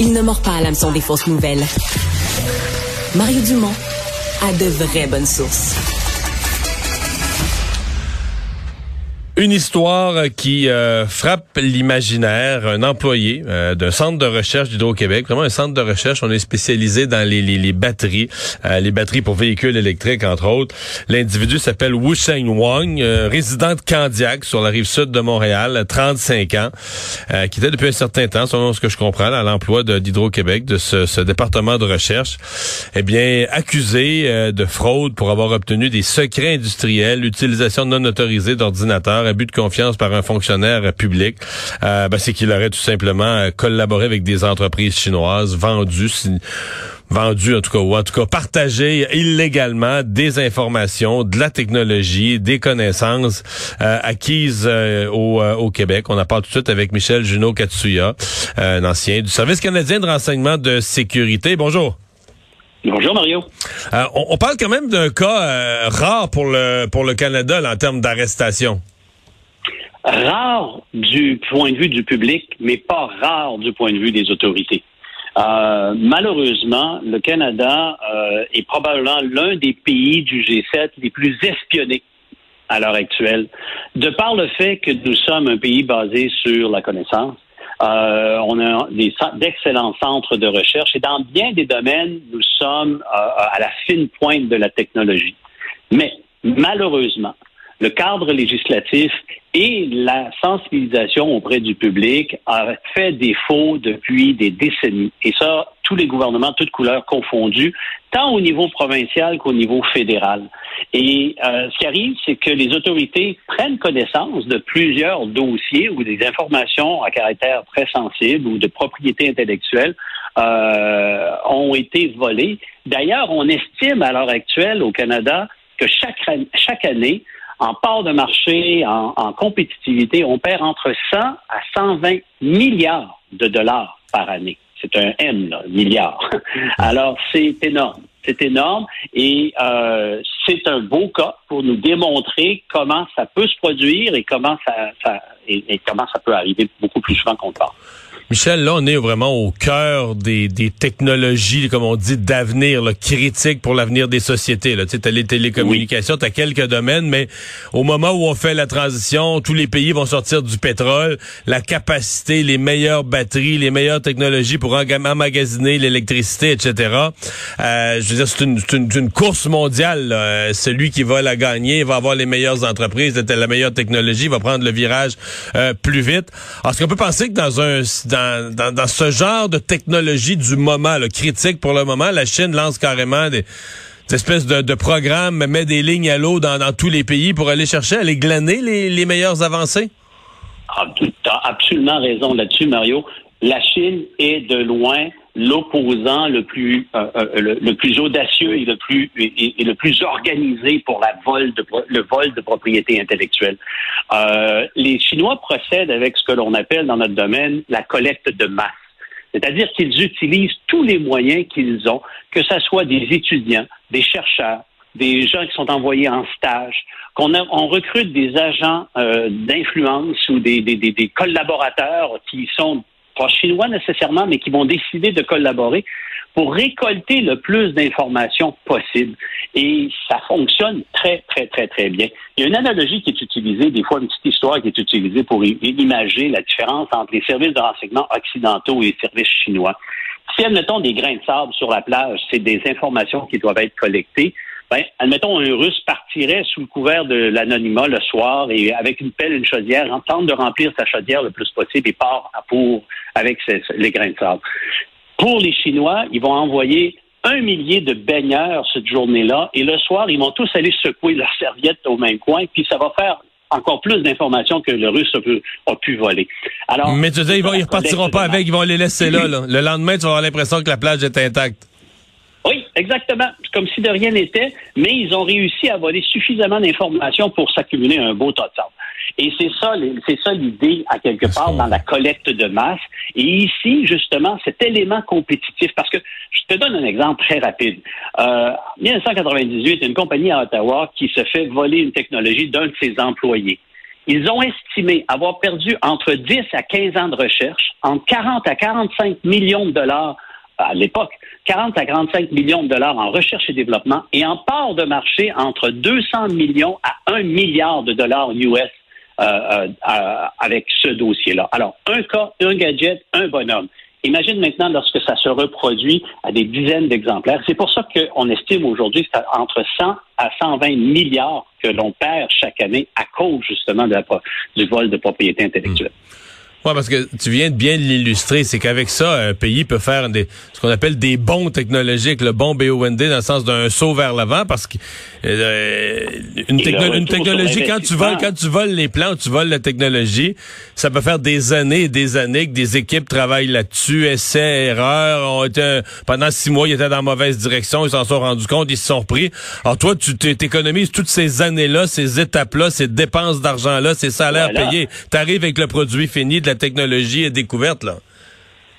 Il ne mord pas à l'hameçon des fausses nouvelles. Mario Dumont a de vraies bonnes sources. Une histoire qui euh, frappe l'imaginaire. Un employé euh, d'un centre de recherche d'Hydro-Québec, vraiment un centre de recherche, on est spécialisé dans les, les, les batteries, euh, les batteries pour véhicules électriques, entre autres. L'individu s'appelle Wu Sheng Wang, résident de Candiac, sur la rive sud de Montréal, 35 ans, qui était depuis un certain temps, selon ce que je comprends, à l'emploi d'Hydro-Québec, de ce, ce, département de recherche, eh bien, accusé de fraude pour avoir obtenu des secrets industriels, l'utilisation non autorisée d'ordinateurs, abus de confiance par un fonctionnaire public, euh, ben, c'est qu'il aurait tout simplement euh, collaboré avec des entreprises chinoises, vendu vendu en tout cas ou en tout cas partagé illégalement des informations, de la technologie, des connaissances euh, acquises au, au, Québec. On en parle tout de suite avec Michel Junot Katsuya, un ancien du Service canadien de renseignement de sécurité. Bonjour. Bonjour Mario. On, on, parle quand même d'un cas rare pour le pour le Canada là, en termes d'arrestation rare du point de vue du public, mais pas rare du point de vue des autorités. Euh, malheureusement, le Canada euh, est probablement l'un des pays du G7 les plus espionnés à l'heure actuelle, de par le fait que nous sommes un pays basé sur la connaissance. Euh, on a d'excellents centres de recherche et dans bien des domaines, nous sommes à la fine pointe de la technologie. Mais malheureusement, le cadre législatif et la sensibilisation auprès du public a fait défaut depuis des décennies. Et ça, tous les gouvernements, toutes couleurs confondues, tant au niveau provincial qu'au niveau fédéral. Et euh, ce qui arrive, c'est que les autorités prennent connaissance de plusieurs dossiers ou des informations à caractère très sensible ou de propriété intellectuelle euh, ont été volées. D'ailleurs, on estime à l'heure actuelle au Canada que chaque, chaque année, en part de marché, en, compétitivité, on perd entre 100 à 120 milliards de dollars par année. C'est un M, là, milliard. Alors, c'est énorme. C'est énorme et euh, c'est un beau cas pour nous démontrer comment ça peut se produire et comment ça, et, comment ça peut arriver beaucoup plus souvent qu'on pense. Michel, là, on est vraiment au cœur des, des technologies, comme on dit, d'avenir, critiques pour l'avenir des sociétés. Tu as les télécommunications, tu as quelques domaines, mais au moment où on fait la transition, tous les pays vont sortir du pétrole, la capacité, les meilleures batteries, les meilleures technologies pour emmagasiner l'électricité, etc. Euh, je veux dire, c'est une, une, une, course mondiale. Là. Celui qui va la gagner va avoir les meilleures entreprises, la meilleure technologie, va prendre le virage euh, plus vite. Alors, est-ce qu'on peut penser que dans un dans, ce genre de technologie du moment, le critique pour le moment, la Chine lance carrément des, espèces de, programmes, met des lignes à l'eau dans, tous les pays pour aller chercher, aller glaner les, les meilleures avancées? Ah, tu as absolument raison là-dessus, Mario. La Chine est de loin l'opposant le plus euh, euh, le, plus audacieux et le plus et, le plus organisé pour la vol de le vol de propriété intellectuelle. Euh, les Chinois procèdent avec ce que l'on appelle dans notre domaine la collecte de masse. C'est-à-dire qu'ils utilisent tous les moyens qu'ils ont, que ce soit des étudiants, des chercheurs, des gens qui sont envoyés en stage, qu'on on recrute des agents d'influence ou des, des, des, collaborateurs qui sont pas chinois nécessairement, mais qui vont décider de collaborer pour récolter le plus d'informations possible. Et ça fonctionne très, très, très, très bien. Il y a une analogie qui est utilisée, des fois une petite histoire qui est utilisée pour imaginer la différence entre les services de renseignement occidentaux et les services chinois. Si, admettons, des grains de sable sur la plage, c'est des informations qui doivent être collectées, ben, admettons, un Russe partirait sous le couvert de l'anonymat le soir et avec une pelle, une chaudière, tente de remplir sa chaudière le plus possible et part pour avec les grains de sable. Pour les Chinois, ils vont envoyer un millier de baigneurs cette journée-là et le soir, ils vont tous aller secouer leurs serviettes au même coin, puis ça va faire encore plus d'informations que le Russe a pu, voler. Alors, Mais tu dis, ils, ne repartiront pas avec, ils vont les laisser là, là. Le lendemain, tu vas avoir l'impression que la plage est intacte. Oui, exactement. Comme si de rien n'était, mais ils ont réussi à voler suffisamment d'informations pour s'accumuler un beau tas de sable. Et c'est ça, c'est ça l'idée à quelque part dans la collecte de masse. Et ici, justement, cet élément compétitif, parce que je te donne un exemple très rapide. Euh, en 1998, une compagnie à Ottawa qui se fait voler une technologie d'un de ses employés. Ils ont estimé avoir perdu entre 10 à 15 ans de recherche, entre 40 à 45 millions de dollars à l'époque, 40 à 45 millions de dollars en recherche et développement et en part de marché entre 200 millions à 1 milliard de dollars US euh, euh, avec ce dossier-là. Alors, un cas, un gadget, un bonhomme. Imagine maintenant lorsque ça se reproduit à des dizaines d'exemplaires. C'est pour ça qu'on estime aujourd'hui que entre 100 à 120 milliards que l'on perd chaque année à cause justement du vol de propriété intellectuelle. Oui, parce que tu viens de bien l'illustrer, c'est qu'avec ça, un pays peut faire des, ce qu'on appelle des bons technologiques, le bon BOND dans le sens d'un saut vers l'avant, parce que euh, une, technologie, quand tu voles, quand tu voles les plans, tu voles la technologie, ça peut faire des années et des années que des équipes travaillent là-dessus, essais, erreurs, ont été pendant six mois, ils étaient dans la mauvaise direction, ils s'en sont rendus compte, ils se sont repris. Alors toi, tu t'économises toutes ces années-là, ces étapes-là, ces dépenses d'argent-là, ces salaires payés. Tu arrives avec le produit fini de la technologie est découverte, là.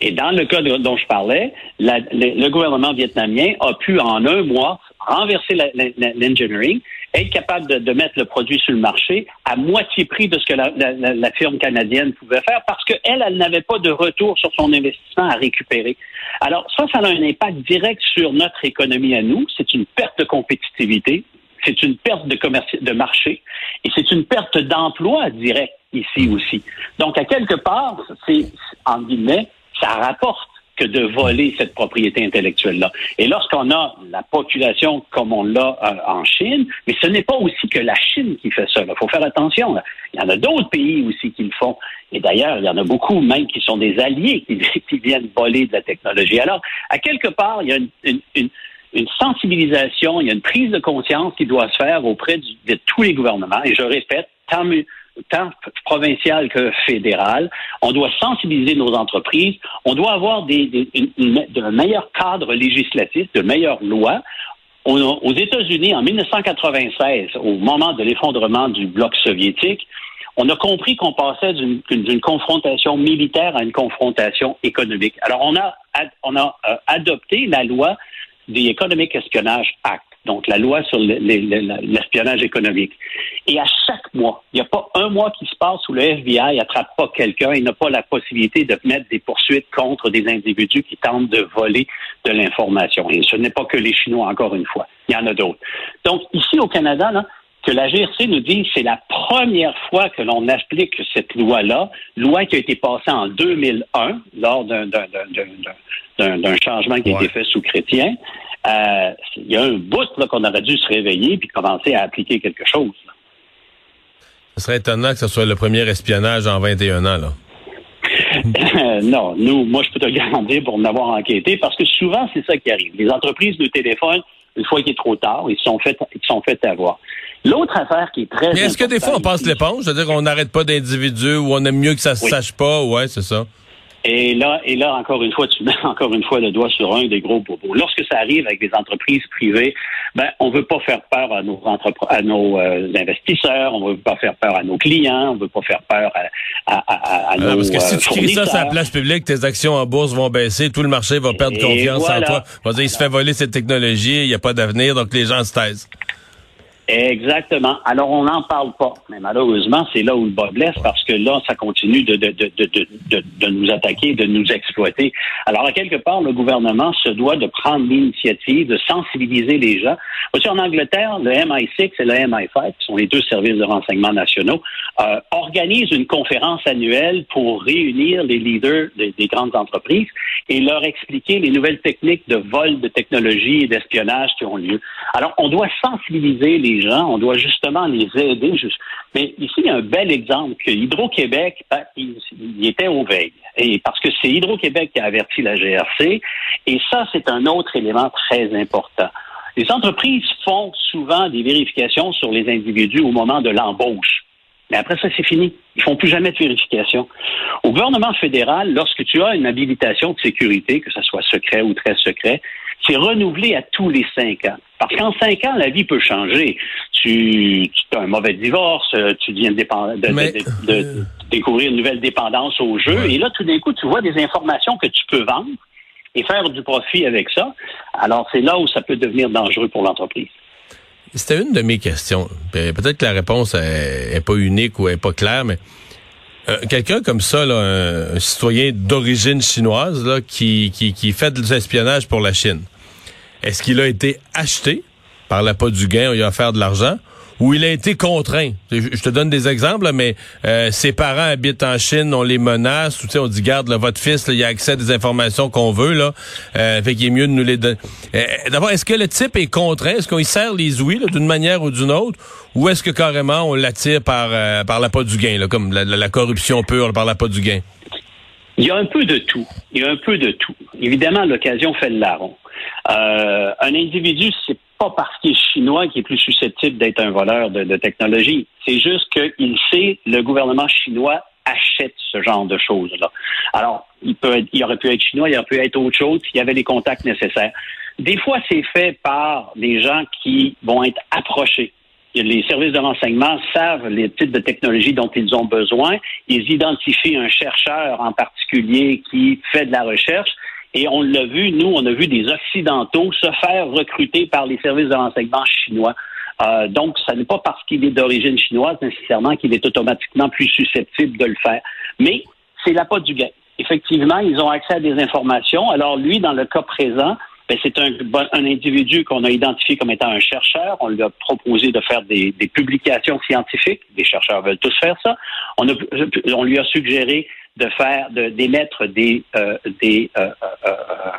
Et dans le cas dont je parlais, le, gouvernement vietnamien a pu en un mois renverser l'engineering, être capable de, mettre le produit sur le marché à moitié prix de ce que la, firme canadienne pouvait faire parce qu'elle, elle, n'avait pas de retour sur son investissement à récupérer. Alors ça, ça a un impact direct sur notre économie à nous. C'est une perte de compétitivité, c'est une perte de, de marché et c'est une perte d'emploi direct ici aussi. Donc, à quelque part, c'est, en guillemets, ça rapporte que de voler cette propriété intellectuelle-là. Et lorsqu'on a la population comme on l'a euh, en Chine, mais ce n'est pas aussi que la Chine qui fait ça. Il faut faire attention. Il y en a d'autres pays aussi qui le font. Et d'ailleurs, il y en a beaucoup même qui sont des alliés qui, viennent voler de la technologie. Alors, à quelque part, il y a une, sensibilisation, il y a une prise de conscience qui doit se faire auprès de tous les gouvernements. Et je répète, tant, tant provincial que fédéral. On doit sensibiliser nos entreprises. On doit avoir des, des de meilleurs cadres législatifs, de meilleures lois. aux États-Unis, en 1996, au moment de l'effondrement du bloc soviétique, on a compris qu'on passait d'une confrontation militaire à une confrontation économique. Alors, on a, on a euh, adopté la loi The Economic Espionage Act, donc la loi sur l'espionnage économique. Et à chaque mois, il n'y a pas un mois qui se passe où le FBI attrape pas quelqu'un et n'a pas la possibilité de mettre des poursuites contre des individus qui tentent de voler de l'information. Et ce n'est pas que les Chinois, encore une fois. Il y en a d'autres. Donc, ici au Canada, là, que la GRC nous dit c'est la première fois que l'on applique cette loi-là, loi qui a été passée en 2001 lors d'un d'un changement qui a été fait sous chrétien. Euh, il y a un bout qu'on aurait dû se réveiller puis commencer à appliquer quelque chose. Ce serait étonnant que ce soit le premier espionnage en 21 ans, là. non, nous, moi, je peux te garantir pour m'avoir enquêté, parce que souvent, c'est ça qui arrive. Les entreprises nous téléphonent une fois qu'il est trop tard, ils sont fait, ils sont fait avoir. L'autre affaire qui est très. Mais est-ce que des fois on passe l'éponge, c'est-à-dire qu'on n'arrête pas d'individus ou on aime mieux que ça se sache pas, ouais, c'est ça. Et là, et là, encore une fois, tu mets encore une fois le doigt sur un des gros bobos. Lorsque ça arrive avec des entreprises privées, ben, on veut pas faire peur à nos, à nos euh, investisseurs, on veut pas faire peur à nos clients, on veut pas faire peur à, à, à, à nos Parce que si tu cries ça sur la place publique, tes actions en bourse vont baisser, tout le marché va perdre confiance en toi. Va dire, il se fait voler cette technologie, il n'y a pas d'avenir, donc les gens se taisent. Exactement. Alors, on n'en parle pas. Mais malheureusement, c'est là où le bas blesse parce que là, ça continue de, de, de, de, nous attaquer, de nous exploiter. Alors, à quelque part, le gouvernement se doit de prendre l'initiative de sensibiliser les gens. Aussi, en Angleterre, le MI6 et le MI5, qui sont les deux services de renseignement nationaux, euh, organisent une conférence annuelle pour réunir les leaders des, des grandes entreprises et leur expliquer les nouvelles techniques de vol de technologie et d'espionnage qui ont lieu. Alors, on doit sensibiliser les gens, on doit justement les aider. Mais ici, il y a un bel exemple que Hydro-Québec, ben, il, était au veille. Et parce que c'est Hydro-Québec qui a averti la GRC. Et ça, c'est un autre élément très important. Les entreprises font souvent des vérifications sur les individus au moment de l'embauche. Mais après ça, c'est fini. Ils font plus jamais de vérification. Au gouvernement fédéral, lorsque tu as une habilitation de sécurité, que ce soit secret ou très secret, c'est renouvelé à tous les cinq ans. Parce qu'en cinq ans, la vie peut changer. Tu, tu as un mauvais divorce, euh, tu viens de, de, de, découvrir une nouvelle dépendance au jeu, et là, tout d'un coup, tu vois des informations que tu peux vendre et faire du profit avec ça. Alors, c'est là où ça peut devenir dangereux pour l'entreprise. C'était une de mes questions. Peut-être que la réponse est, pas unique ou est pas claire, mais euh, quelqu'un comme ça, un, citoyen d'origine chinoise là, qui, qui, qui fait de l'espionnage pour la Chine, est-ce qu'il a été acheté par la pas du gain, il a offert de l'argent, où il a été contraint. Je, te donne des exemples, mais euh, ses parents habitent en Chine, on les menace, ou, on dit garde votre fils, il a accès à des informations qu'on veut, là, euh, fait qu'il est mieux de nous les donner. Euh, d'abord, est-ce que le type est contraint, est-ce qu'on y serre les ouïes d'une manière ou d'une autre, ou est-ce que carrément on l'attire par par la du gain, là, comme la, corruption pure par la du gain? Il y a un peu de tout. Il y a un peu de tout. Évidemment, l'occasion fait le larron. un individu, c'est pas parce qu'il est chinois qu'il est plus susceptible d'être un voleur de, technologie. C'est juste qu'il sait, le gouvernement chinois achète ce genre de choses-là. Alors, il, peut il aurait pu être chinois, il aurait pu être autre chose s'il y avait les contacts nécessaires. Des fois, c'est fait par des gens qui vont être approchés. Les services de renseignement savent les types de technologies dont ils ont besoin. Ils identifient un chercheur en particulier qui fait de la recherche et on l'a vu, nous, on a vu des Occidentaux se faire recruter par les services de renseignement chinois. Euh, donc, ce n'est pas parce qu'il est d'origine chinoise nécessairement qu'il est automatiquement plus susceptible de le faire. Mais c'est la pas du gain. Effectivement, ils ont accès à des informations. Alors, lui, dans le cas présent, ben, c'est un, individu qu'on a identifié comme étant un chercheur. On lui a proposé de faire des, publications scientifiques. Les chercheurs veulent tous faire ça. On lui a suggéré de faire, de d'émettre des euh, des euh, euh, euh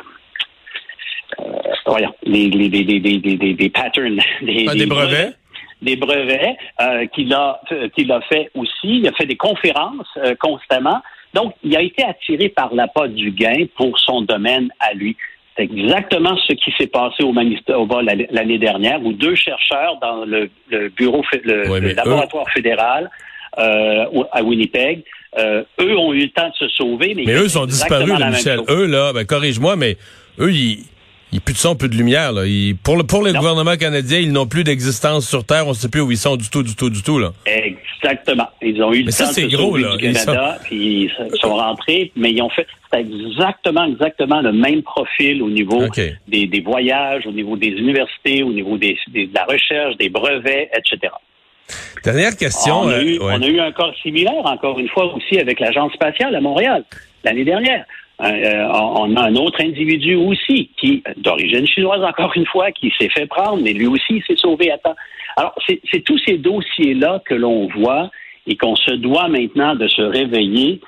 voyons, des, des, des, patterns, des, ah, brevets. Des brevets euh, qu'il a qu'il a fait aussi. Il a fait des conférences constamment. Donc, il a été attiré par l'appât du gain pour son domaine à lui. C'est exactement ce qui s'est passé au Manitoba l'année dernière, où deux chercheurs dans le, le bureau, le, laboratoire fédéral euh, à Winnipeg euh, eux ont eu le temps de se sauver, mais, mais eux sont disparus, Michel. Eux, là, ben, corrige-moi, mais eux, ils, ils plus de son, plus de lumière. Là. pour le, pour le gouvernement canadien, ils n'ont plus d'existence sur Terre. On ne sait plus où ils sont du tout, du tout, du tout. Là. Exactement. Ils ont eu le temps de se sauver du Canada, puis ils sont rentrés, mais ils ont fait exactement, exactement le même profil au niveau des, des, voyages, au niveau des universités, au niveau des, de la recherche, des brevets, etc. Dernière question. On a, eu, euh, on a eu un cas similaire, encore une fois, aussi avec l'Agence spatiale à Montréal, l'année dernière. Euh, on a un autre individu aussi, qui, d'origine chinoise, encore une fois, qui s'est fait prendre, mais lui aussi s'est sauvé à temps. Alors, c'est tous ces dossiers-là que l'on voit et qu'on se doit maintenant de se réveiller.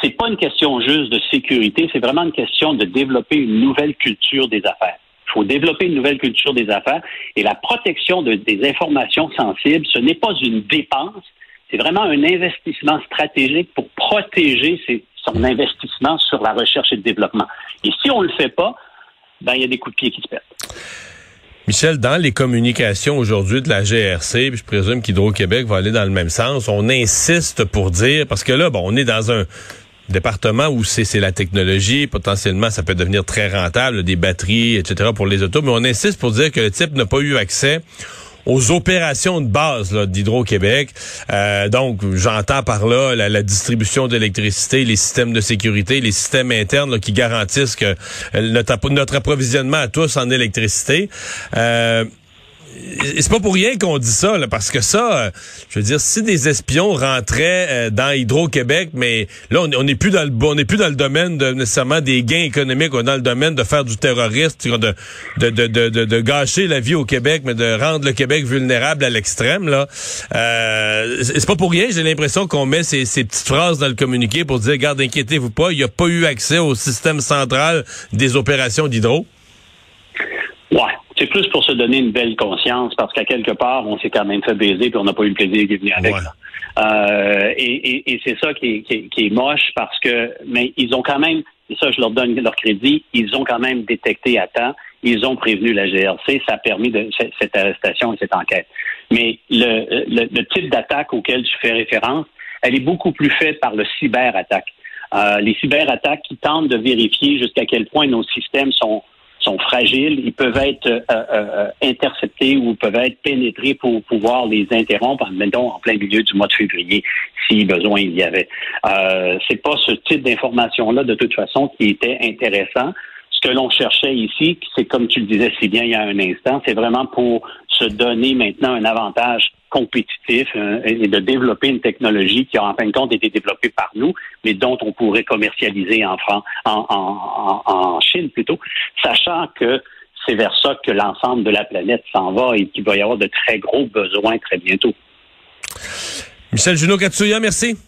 C'est pas une question juste de sécurité, c'est vraiment une question de développer une nouvelle culture des affaires. Il faut développer une nouvelle culture des affaires et la protection de, des informations sensibles, ce n'est pas une dépense, c'est vraiment un investissement stratégique pour protéger son investissement sur la recherche et le développement. Et si on ne le fait pas, ben, il y a des coups de pied qui se perdent. Michel, dans les communications aujourd'hui de la GRC, puis je présume qu'Hydro-Québec va aller dans le même sens, on insiste pour dire, parce que là, bon, on est dans un département où c'est la technologie, potentiellement ça peut devenir très rentable, des batteries, etc. pour les autos, mais on insiste pour dire que le type n'a pas eu accès aux opérations de base d'Hydro-Québec. Euh, donc, j'entends par là la, distribution d'électricité, les systèmes de sécurité, les systèmes internes qui garantissent que euh, notre, notre, approvisionnement à tous en électricité. Euh, c'est pas pour rien qu'on dit ça, parce que ça, euh, je veux dire, si des espions rentraient euh, dans Hydro-Québec, mais là, on n'est plus dans le on n'est plus dans le domaine de nécessairement des gains économiques, on est dans le domaine de faire du terrorisme, de de, de, de, de, gâcher la vie au Québec, mais de rendre le Québec vulnérable à l'extrême. Là, euh, c'est pas pour rien. J'ai l'impression qu'on met ces, ces petites phrases dans le communiqué pour dire, garde, inquiétez-vous pas, il n'y a pas eu accès au système central des opérations d'hydro. C'est plus pour se donner une belle conscience parce qu'à quelque part, on s'est quand même fait baiser puis on n'a pas eu le plaisir de venir avec. Euh, et, et, c'est ça qui est, qui, qui est, moche parce que, mais ils ont quand même, et ça je leur donne leur crédit, ils ont quand même détecté à temps, ils ont prévenu la GRC, ça a permis de, cette arrestation et cette enquête. Mais le, le, type d'attaque auquel tu fais référence, elle est beaucoup plus faite par le cyberattaque. Euh, les cyberattaques qui tentent de vérifier jusqu'à quel point nos systèmes sont sont fragiles, ils peuvent être euh, euh, interceptés ou peuvent être pénétrés pour pouvoir les interrompre, mettons, en plein milieu du mois de février, si besoin il y avait. Euh, c'est pas ce type d'information-là, de toute façon, qui était intéressant. Ce que l'on cherchait ici, c'est comme tu le disais si bien il y a un instant, c'est vraiment pour se donner maintenant un avantage compétitif euh, et de développer une technologie qui a en fin de compte été développée par nous, mais dont on pourrait commercialiser en, France, en, en, en Chine plutôt, sachant que c'est vers ça que l'ensemble de la planète s'en va et qu'il va y avoir de très gros besoins très bientôt. Michel Junot Katsuya, merci.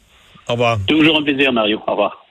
Au revoir. Toujours un plaisir, Mario. Au revoir.